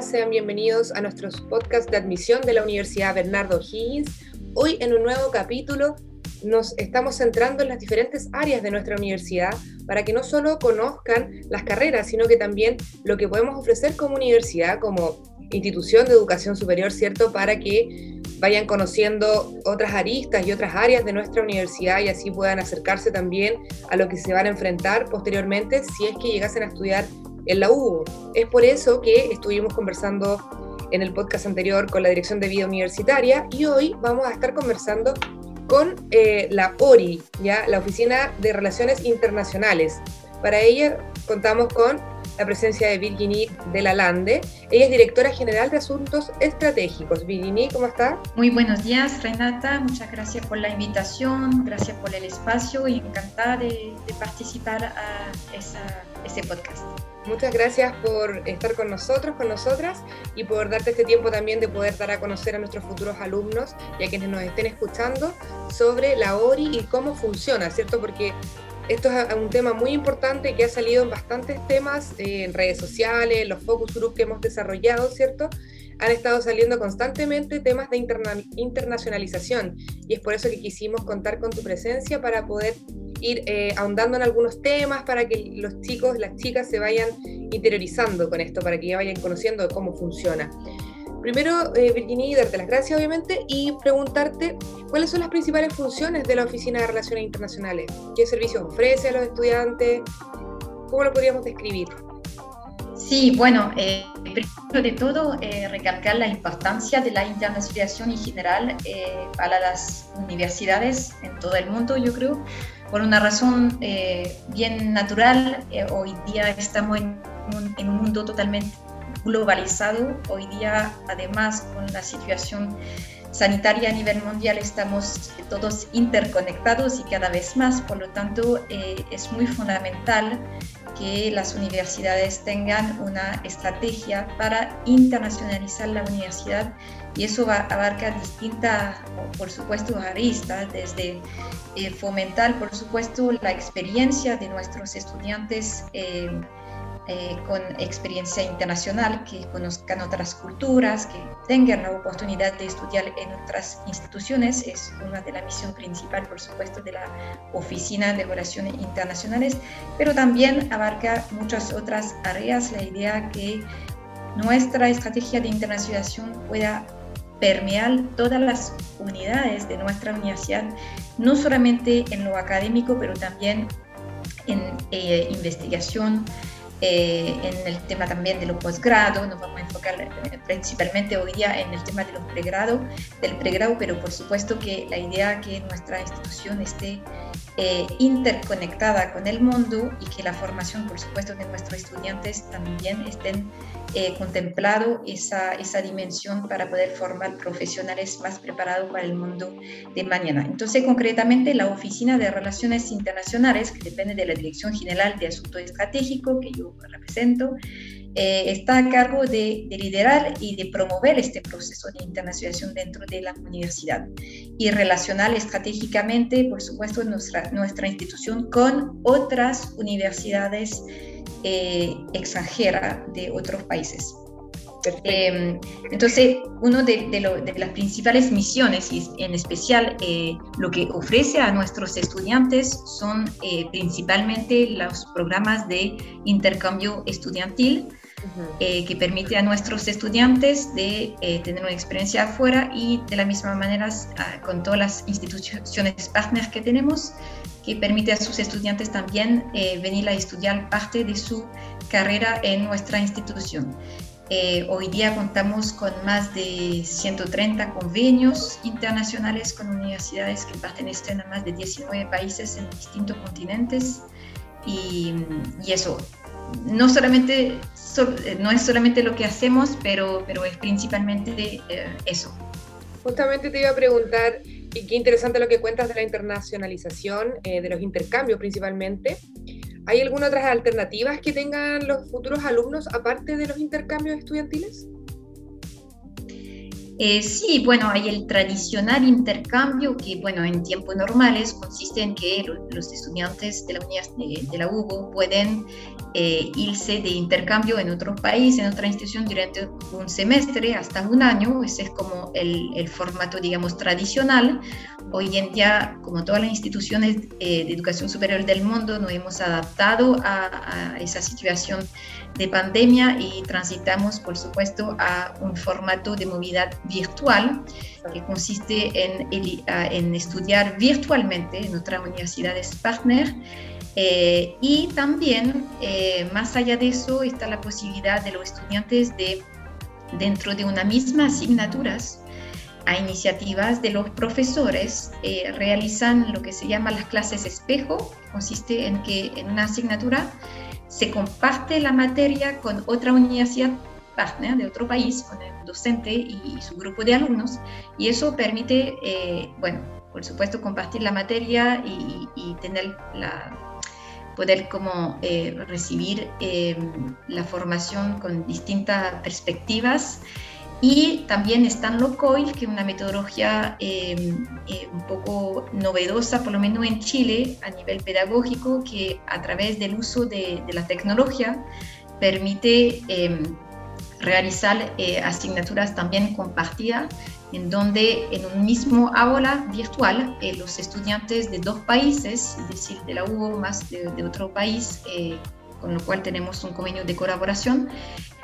sean bienvenidos a nuestros podcasts de admisión de la Universidad Bernardo Higgins. Hoy en un nuevo capítulo nos estamos centrando en las diferentes áreas de nuestra universidad para que no solo conozcan las carreras, sino que también lo que podemos ofrecer como universidad, como institución de educación superior, ¿cierto? Para que vayan conociendo otras aristas y otras áreas de nuestra universidad y así puedan acercarse también a lo que se van a enfrentar posteriormente si es que llegasen a estudiar en la U. Es por eso que estuvimos conversando en el podcast anterior con la Dirección de Vida Universitaria y hoy vamos a estar conversando con eh, la ORI, ¿ya? la Oficina de Relaciones Internacionales. Para ella contamos con la presencia de Virginie de la Lande. Ella es directora general de Asuntos Estratégicos. Virginie, ¿cómo está? Muy buenos días, Renata. Muchas gracias por la invitación, gracias por el espacio y encantada de, participar a ese podcast. Muchas gracias por estar con nosotros, con nosotras y por darte este tiempo también de poder dar a conocer a nuestros futuros alumnos y a quienes nos estén escuchando sobre la ORI y cómo funciona, ¿cierto? Porque esto es un tema muy importante que ha salido en bastantes temas, eh, en redes sociales, los focus groups que hemos desarrollado, ¿cierto? Han estado saliendo constantemente temas de internacionalización y es por eso que quisimos contar con tu presencia para poder ir eh, ahondando en algunos temas para que los chicos, las chicas se vayan interiorizando con esto, para que ya vayan conociendo cómo funciona. Primero, eh, Virginia, darte las gracias obviamente y preguntarte cuáles son las principales funciones de la Oficina de Relaciones Internacionales. ¿Qué servicios ofrece a los estudiantes? ¿Cómo lo podríamos describir? Sí, bueno, eh, primero de todo, eh, recalcar la importancia de la internacionalización en general eh, para las universidades en todo el mundo, yo creo, por una razón eh, bien natural. Eh, hoy día estamos en un, en un, mundo totalmente globalizado. Hoy día, además, con la situación sanitaria a nivel mundial, estamos todos interconectados y cada vez más. Por lo tanto, eh, es muy fundamental que las universidades tengan una estrategia para internacionalizar la universidad y eso va, abarca distintas, por supuesto, aristas, desde eh, fomentar, por supuesto, la experiencia de nuestros estudiantes eh, eh, con experiencia internacional, que conozcan otras culturas, que tengan la oportunidad de estudiar en otras instituciones. Es una de las misiones principales, por supuesto, de la Oficina de Relaciones Internacionales, pero también abarca muchas otras áreas. La idea que nuestra estrategia de internacionalización pueda permear todas las unidades de nuestra universidad, no solamente en lo académico, pero también en eh, investigación, eh, en el tema también de los posgrados, nos vamos a enfocar eh, principalmente hoy día en el tema de los pregrado, del pregrado, pero por supuesto que la idea que nuestra institución esté eh, interconectada con el mundo y que la formación, por supuesto, de nuestros estudiantes también estén eh, contemplado esa, esa dimensión para poder formar profesionales más preparados para el mundo de mañana. Entonces, concretamente, la Oficina de Relaciones Internacionales, que depende de la Dirección General de Asunto Estratégico, que yo represento, eh, está a cargo de, de, liderar y de promover este proceso de internacionalización dentro de la universidad y relacionar estratégicamente, por supuesto, nuestra, nuestra institución con otras universidades eh, extranjeras de otros países. Eh, entonces, una de, de, de, las principales misiones, y en especial eh, lo que ofrece a nuestros estudiantes, son eh, principalmente los programas de intercambio estudiantil, eh, que permite a nuestros estudiantes de tener una experiencia afuera y de la misma manera con todas las instituciones partners que tenemos, que permite a sus estudiantes también venir a estudiar parte de su carrera en nuestra institución. Hoy día contamos con más de 130 convenios internacionales con universidades que pertenecen a más de 19 países en distintos continentes y, y eso no solamente eh, no es solamente lo que hacemos, pero, pero es principalmente eh, eso. Justamente te iba a preguntar, y qué interesante lo que cuentas de la internacionalización, eh, de los intercambios principalmente. ¿Hay alguna otras alternativas que tengan los futuros alumnos aparte de los intercambios estudiantiles? Eh, sí, bueno, hay el tradicional intercambio que, bueno, en tiempos normales consiste en que los estudiantes de la, de, de la UBO pueden eh, irse de intercambio en otro país, en otra institución durante un semestre hasta un año. Ese es como el, el formato, digamos, tradicional. Hoy en día, como todas las instituciones eh, de educación superior del mundo, nos hemos adaptado a, esa situación de pandemia y transitamos, por supuesto, a un formato de movilidad virtual que consiste en, en estudiar virtualmente en otras universidades partner. Eh, y también, eh, más allá de eso, está la posibilidad de los estudiantes de, dentro de una misma asignaturas, a iniciativas de los profesores, eh, realizan lo que se llama las clases espejo, consiste en que en una asignatura se comparte la materia con otra universidad partner de otro país, con el docente y, su grupo de alumnos, y eso permite, eh, bueno, por supuesto, compartir la materia y, tener la, poder como eh, recibir eh, la formación con distintas perspectivas y también están los COIL, que es una metodología eh, eh, un poco novedosa, por lo menos en Chile, a nivel pedagógico, que a través del uso de, la tecnología permite em, realizar eh, asignaturas también compartidas, en donde en un mismo aula virtual los estudiantes de dos países, es decir, de la UO más de, de otro país, con lo cual tenemos un convenio de colaboración,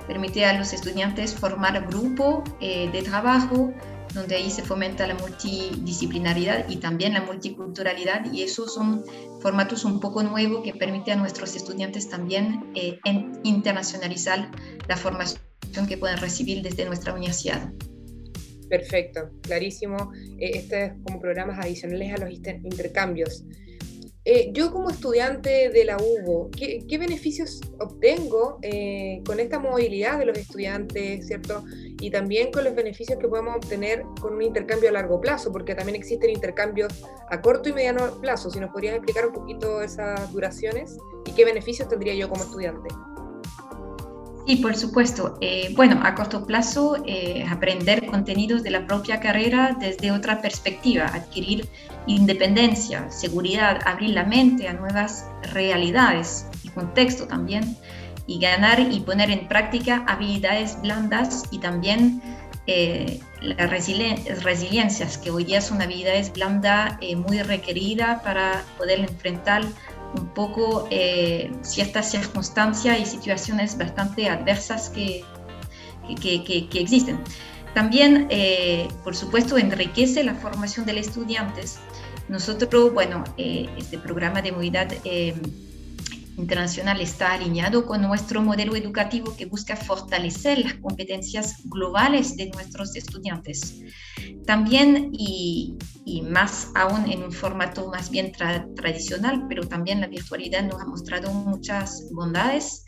permite a los estudiantes formar grupo eh, de trabajo donde ahí se fomenta la multidisciplinaridad y también la multiculturalidad y esos son formatos un poco nuevos que permiten a nuestros estudiantes también eh, internacionalizar la formación que pueden recibir desde nuestra universidad. Perfecto, clarísimo. Eh, este es como programas adicionales a los intercambios. Eh, yo como estudiante de la UBO, ¿qué, beneficios obtengo eh, con esta movilidad de los estudiantes, ¿cierto? Y también con los beneficios que podemos obtener con un intercambio a largo plazo, porque también existen intercambios a corto y mediano plazo. Si nos podrías explicar un poquito esas duraciones y qué beneficios tendría yo como estudiante. Sí, por supuesto. Eh, bueno, a corto plazo, eh, aprender contenidos de la propia carrera desde otra perspectiva, adquirir independencia, seguridad, abrir la mente a nuevas realidades y contexto también, y ganar y poner en práctica habilidades blandas y también eh, las resiliencias, que hoy día son habilidades blandas muy requeridas para poder enfrentar un poco eh, ciertas circunstancias y situaciones bastante adversas que, que, existen. También, eh, por supuesto, enriquece la formación de los estudiantes. Nosotros, bueno, eh, este programa de movilidad internacional está alineado con nuestro modelo educativo que busca fortalecer las competencias globales de nuestros estudiantes. También, y, más aún en un formato más bien tradicional, pero también la virtualidad nos ha mostrado muchas bondades,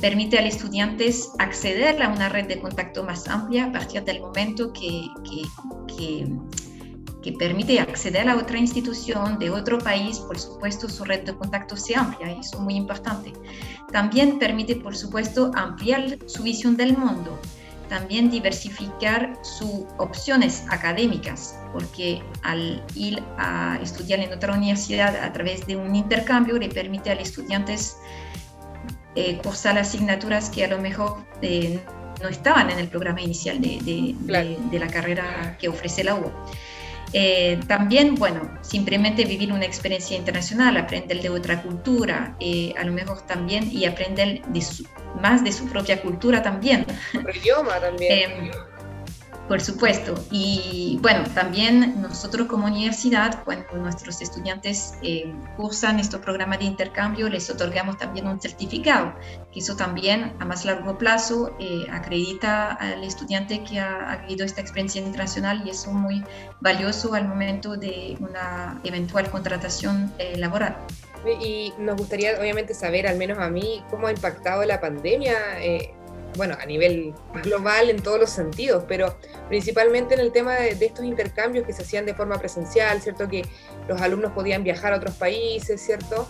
permite a los estudiantes acceder a una red de contacto más amplia a partir del momento que, que que permite acceder a otra institución de otro país, por supuesto su red de contacto se amplia, eso es muy importante. También permite, por supuesto, ampliar su visión del mundo, también diversificar sus opciones académicas, porque al ir a estudiar en otra universidad a través de un intercambio le permite a los estudiantes eh, cursar asignaturas que a lo mejor eh, no estaban en el programa inicial de, de, de la carrera que ofrece la UO. Eh, también, bueno, simplemente vivir una experiencia internacional, aprender de otra cultura, eh, a lo mejor también, y aprender más de su propia cultura también. Idioma también. Eh, por supuesto. Y bueno, también nosotros como universidad, cuando nuestros estudiantes eh, cursan estos programas de intercambio, les otorgamos también un certificado, que eso también a más largo plazo eh, acredita al estudiante que ha, vivido esta experiencia internacional y eso es muy valioso al momento de una eventual contratación eh, laboral. Y nos gustaría obviamente saber, al menos a mí, cómo ha impactado la pandemia bueno, a nivel global en todos los sentidos, pero principalmente en el tema de, estos intercambios que se hacían de forma presencial, ¿cierto? Que los alumnos podían viajar a otros países, ¿cierto?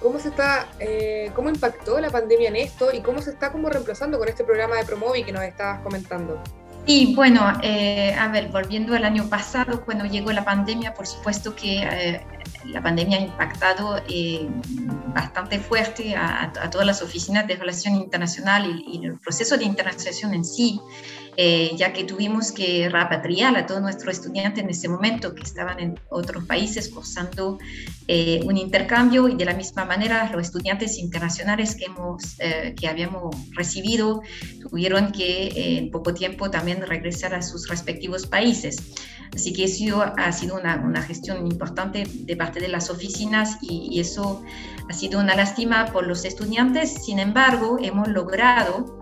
¿Cómo, se está, eh, ¿Cómo impactó la pandemia en esto y cómo se está como reemplazando con este programa de Promovi que nos estabas comentando? Sí, bueno, eh, a ver, volviendo al año pasado, cuando llegó la pandemia, por supuesto que eh, la pandemia ha impactado eh, bastante fuerte a, todas las oficinas de relación internacional y, y, el proceso de internacionalización en sí. Eh, ya que tuvimos que repatriar a todos nuestros estudiantes en ese momento que estaban en otros países cursando eh, un intercambio y de la misma manera los estudiantes internacionales que, hemos, eh, que habíamos recibido tuvieron que en poco tiempo también regresar a sus respectivos países. Así que eso ha sido una, una gestión importante de parte de las oficinas y, y eso ha sido una lástima por los estudiantes. Sin embargo, hemos logrado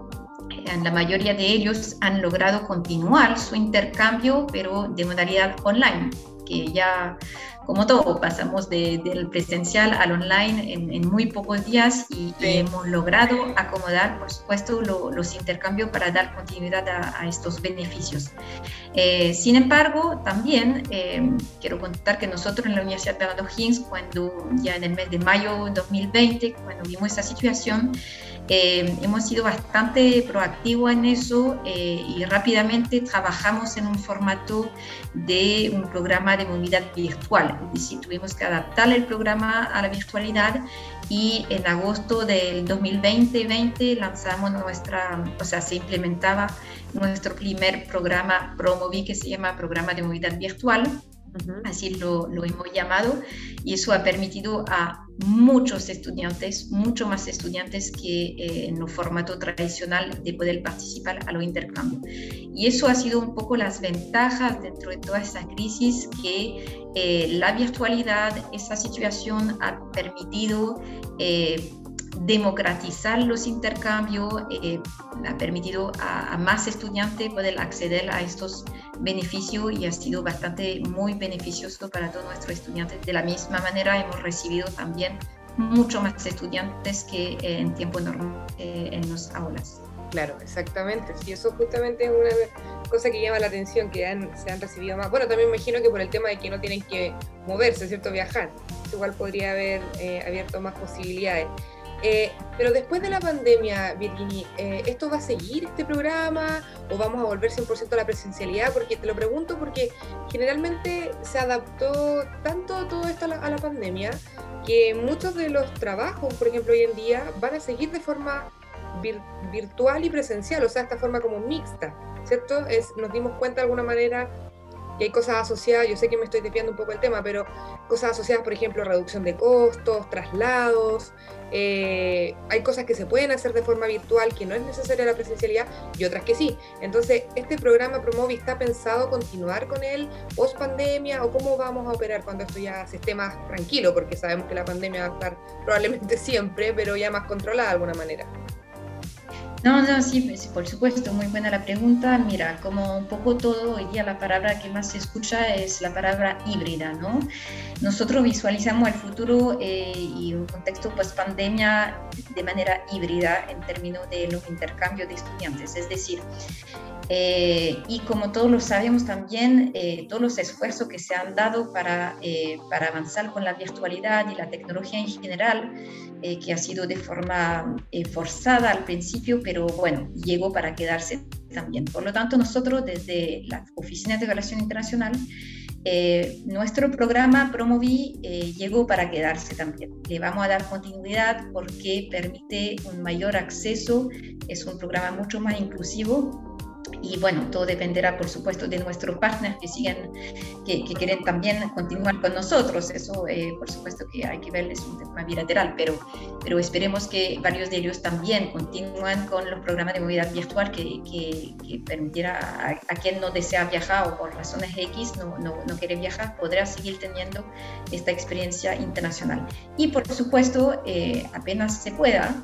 la mayoría de ellos han logrado continuar su intercambio, pero de modalidad online, que ya, como todo, pasamos del presencial al online en, muy pocos días y, hemos logrado acomodar, por supuesto, los intercambios para dar continuidad a, estos beneficios. Eh, sin embargo, también eh, quiero contar que nosotros en la Universidad de O'Higgins, cuando ya en el mes de mayo de 2020, cuando vimos esa situación, eh, hemos sido bastante proactivos en eso eh, y rápidamente trabajamos en un formato de un programa de movilidad virtual. Es decir, tuvimos que adaptar el programa a la virtualidad y en agosto del 2020 lanzamos nuestra, o sea, se implementaba nuestro primer programa Promovi que se llama Programa de Movilidad Virtual así lo, hemos llamado, y eso ha permitido a muchos estudiantes, mucho más estudiantes que eh, en el formato tradicional de poder participar a los intercambios. Y eso ha sido un poco las ventajas dentro de toda esta crisis que eh, la virtualidad, esa situación ha permitido eh, democratizar los intercambios, eh, ha permitido a, más estudiantes poder acceder a estos beneficios y ha sido bastante muy beneficioso para todos nuestros estudiantes. De la misma manera hemos recibido también mucho más estudiantes que en tiempo normal eh, en las aulas. Claro, exactamente. Sí, eso justamente es una cosa que llama la atención, que se han recibido más. Bueno, también me imagino que por el tema de que no tienen que moverse, ¿cierto? Viajar. Igual podría haber eh, abierto más posibilidades. Eh, pero después de la pandemia, Virginie, eh, ¿esto va a seguir este programa o vamos a volver 100% a la presencialidad? Porque te lo pregunto porque generalmente se adaptó tanto todo esto a la, pandemia que muchos de los trabajos, por ejemplo, hoy en día van a seguir de forma virtual y presencial, o sea, esta forma como mixta, ¿cierto? Es, nos dimos cuenta de alguna manera y hay cosas asociadas, yo sé que me estoy desviando un poco del tema, pero cosas asociadas, por ejemplo, reducción de costos, traslados, eh, hay cosas que se pueden hacer de forma virtual que no es necesaria la presencialidad y otras que sí. Entonces, ¿este programa Promovi está pensado continuar con él post pandemia o cómo vamos a operar cuando esto ya se esté más tranquilo? Porque sabemos que la pandemia va a estar probablemente siempre, pero ya más controlada de alguna manera. No, no, sí, por supuesto, muy buena la pregunta. Mira, como un poco todo, hoy día la palabra que más se escucha es la palabra híbrida, ¿no? Nosotros visualizamos el futuro eh, y un contexto post pandemia de manera híbrida en términos de los intercambios de estudiantes, es decir, eh, y como todos lo sabemos también, eh, todos los esfuerzos que se han dado para, para avanzar con la virtualidad y la tecnología en general, que ha sido de forma forzada al principio, pero bueno, llegó para quedarse también. Por lo tanto, nosotros desde la Oficina de Relación Internacional, eh, nuestro programa Promovi eh, llegó para quedarse también. Le vamos a dar continuidad porque permite un mayor acceso, es un programa mucho más inclusivo y bueno, todo dependerá, por supuesto, de nuestros partners que siguen, que, quieren también continuar con nosotros. Eso, eh, por supuesto, que hay que ver, es un tema bilateral, pero, pero esperemos que varios de ellos también continúen con los programas de movilidad virtual que, que, permitiera a, quien no desea viajar o por razones X no, no, no, quiere viajar, podrá seguir teniendo esta experiencia internacional. Y, por supuesto, eh, apenas se pueda,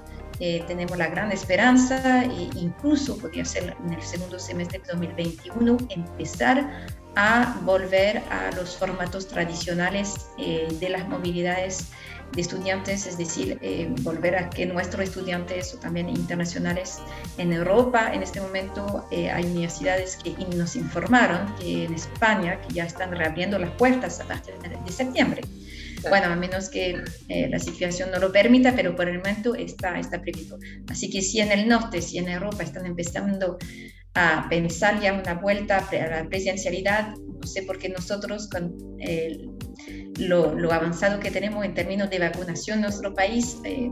eh, tenemos la gran esperanza, e incluso podría ser en el segundo semestre de 2021, empezar a volver a los formatos tradicionales eh, de las movilidades de estudiantes, es decir, eh, volver a que nuestros estudiantes o también internacionales en Europa, en este momento hay universidades que nos informaron que en España que ya están reabriendo las puertas a partir de septiembre. Bueno, a menos que eh, la situación no lo permita, pero por el momento está, está previsto. Así que si en el norte, si en Europa están empezando a pensar ya una vuelta a la presencialidad, no sé por qué nosotros con lo, lo, avanzado que tenemos en términos de vacunación en nuestro país, eh,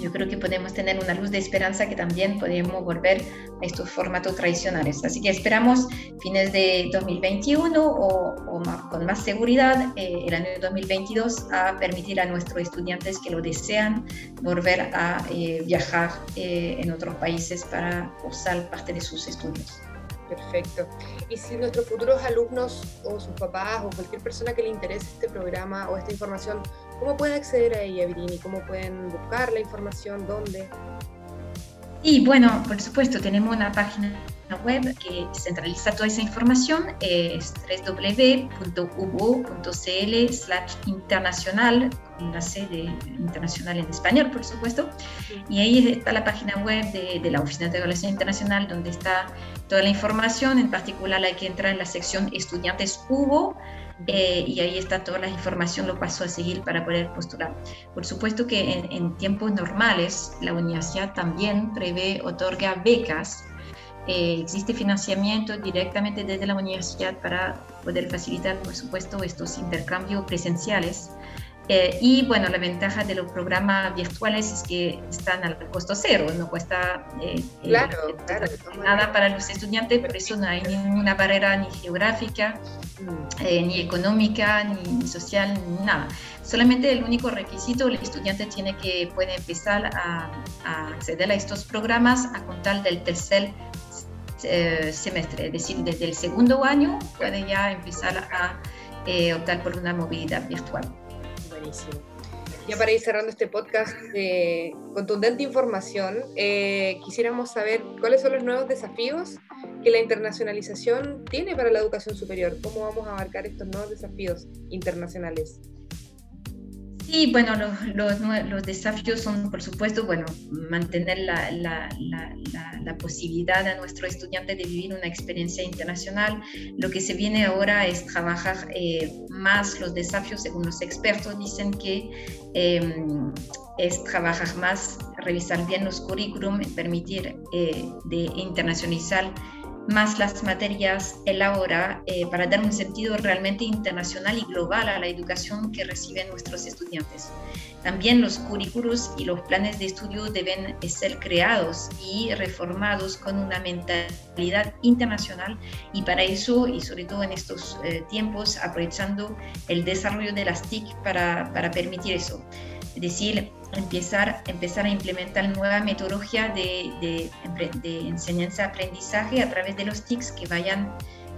yo creo que podemos tener una luz de esperanza que también podemos volver a estos formatos tradicionales. Así que esperamos fines de 2021 o, con más seguridad eh, el año 2022 a permitir a nuestros estudiantes que lo desean volver a eh, viajar eh, en otros países para cursar parte de sus estudios. Perfecto. Y si nuestros futuros alumnos o sus papás o cualquier persona que le interese este programa o esta información, ¿cómo pueden acceder a ella, Virini? ¿Cómo pueden buscar la información? ¿Dónde? Y bueno, por supuesto, tenemos una página web que centraliza toda esa información, es www.ubo.cl slash internacional, la sede internacional en español, por supuesto, y ahí está la página web de, de la Oficina de Evaluación Internacional, donde está toda la información, en particular hay que entrar en la sección Estudiantes UBO, eh, y ahí está toda la información, lo paso a seguir para poder postular. Por supuesto que en, en tiempos normales la universidad también prevé, otorga becas eh, existe financiamiento directamente desde la universidad para poder facilitar, por supuesto, estos intercambios presenciales. Eh, y bueno, la ventaja de los programas virtuales es que están al costo cero, no cuesta eh, claro, nada para los estudiantes, por eso no hay ninguna barrera ni geográfica, mm. ni económica, ni, social, ni nada. Solamente el único requisito, el estudiante tiene que puede empezar a, a acceder a estos programas a contar del tercer eh, semestre, es decir, desde el segundo año puede ya empezar a eh, optar por una movilidad virtual. Buenísimo. Ya para ir cerrando este podcast de contundente información, eh, quisiéramos saber cuáles son los nuevos desafíos que la internacionalización tiene para la educación superior. ¿Cómo vamos a abarcar estos nuevos desafíos internacionales? Sí, bueno, los, los, desafíos son, por supuesto, bueno, mantener la, la, la, posibilidad a nuestro estudiante de vivir una experiencia internacional. Lo que se viene ahora es trabajar eh, más los desafíos, según los expertos dicen que em, es trabajar más, revisar bien los currículum, permitir eh, de internacionalizar más las materias el ahora eh, para dar un sentido realmente internacional y global a la educación que reciben nuestros estudiantes. También los currículos y los planes de estudio deben ser creados y reformados con una mentalidad internacional y para eso, y sobre todo en estos eh, tiempos, aprovechando el desarrollo de las TIC para, para permitir eso. Es decir, empezar, empezar a implementar nueva metodología de, de, de enseñanza-aprendizaje a través de los TICs que vayan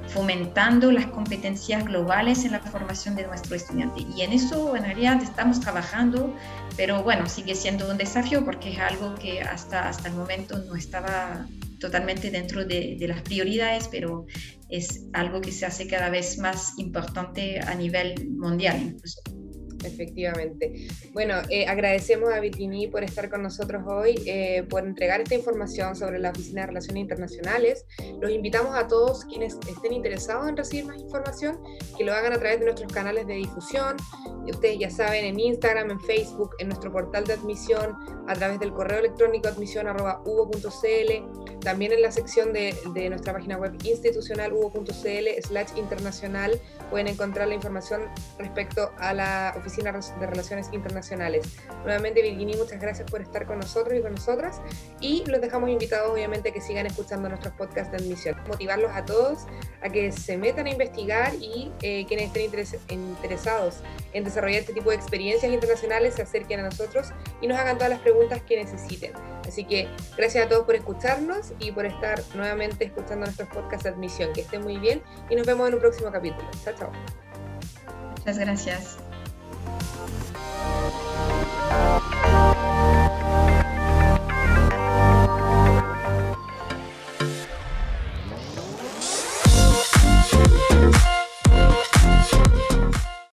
fomentando las competencias globales en la formación de nuestro estudiante. Y en eso en realidad estamos trabajando, pero bueno, sigue siendo un desafío porque es algo que hasta, hasta el momento no estaba totalmente dentro de, de las prioridades, pero es algo que se hace cada vez más importante a nivel mundial incluso. Efectivamente. Bueno, eh, agradecemos a Vitini por estar con nosotros hoy, eh, por entregar esta información sobre la Oficina de Relaciones Internacionales. Los invitamos a todos quienes estén interesados en recibir más información, que lo hagan a través de nuestros canales de difusión. Ustedes ya saben, en Instagram, en Facebook, en nuestro portal de admisión, a través del correo electrónico admisión.ubo.cl, también en la sección de, de nuestra página web institucional ubo.cl slash internacional pueden encontrar la información respecto a la Oficina Oficina de Relaciones Internacionales. Nuevamente, Virginie, muchas gracias por estar con nosotros y con nosotras. Y los dejamos invitados, obviamente, que sigan escuchando nuestros podcasts de admisión. Motivarlos a todos a que se metan a investigar y eh, quienes estén interesados en desarrollar este tipo de experiencias internacionales se acerquen a nosotros y nos hagan todas las preguntas que necesiten. Así que gracias a todos por escucharnos y por estar nuevamente escuchando nuestros podcasts de admisión. Que estén muy bien y nos vemos en un próximo capítulo. Chao, chao. Muchas gracias. Thank you.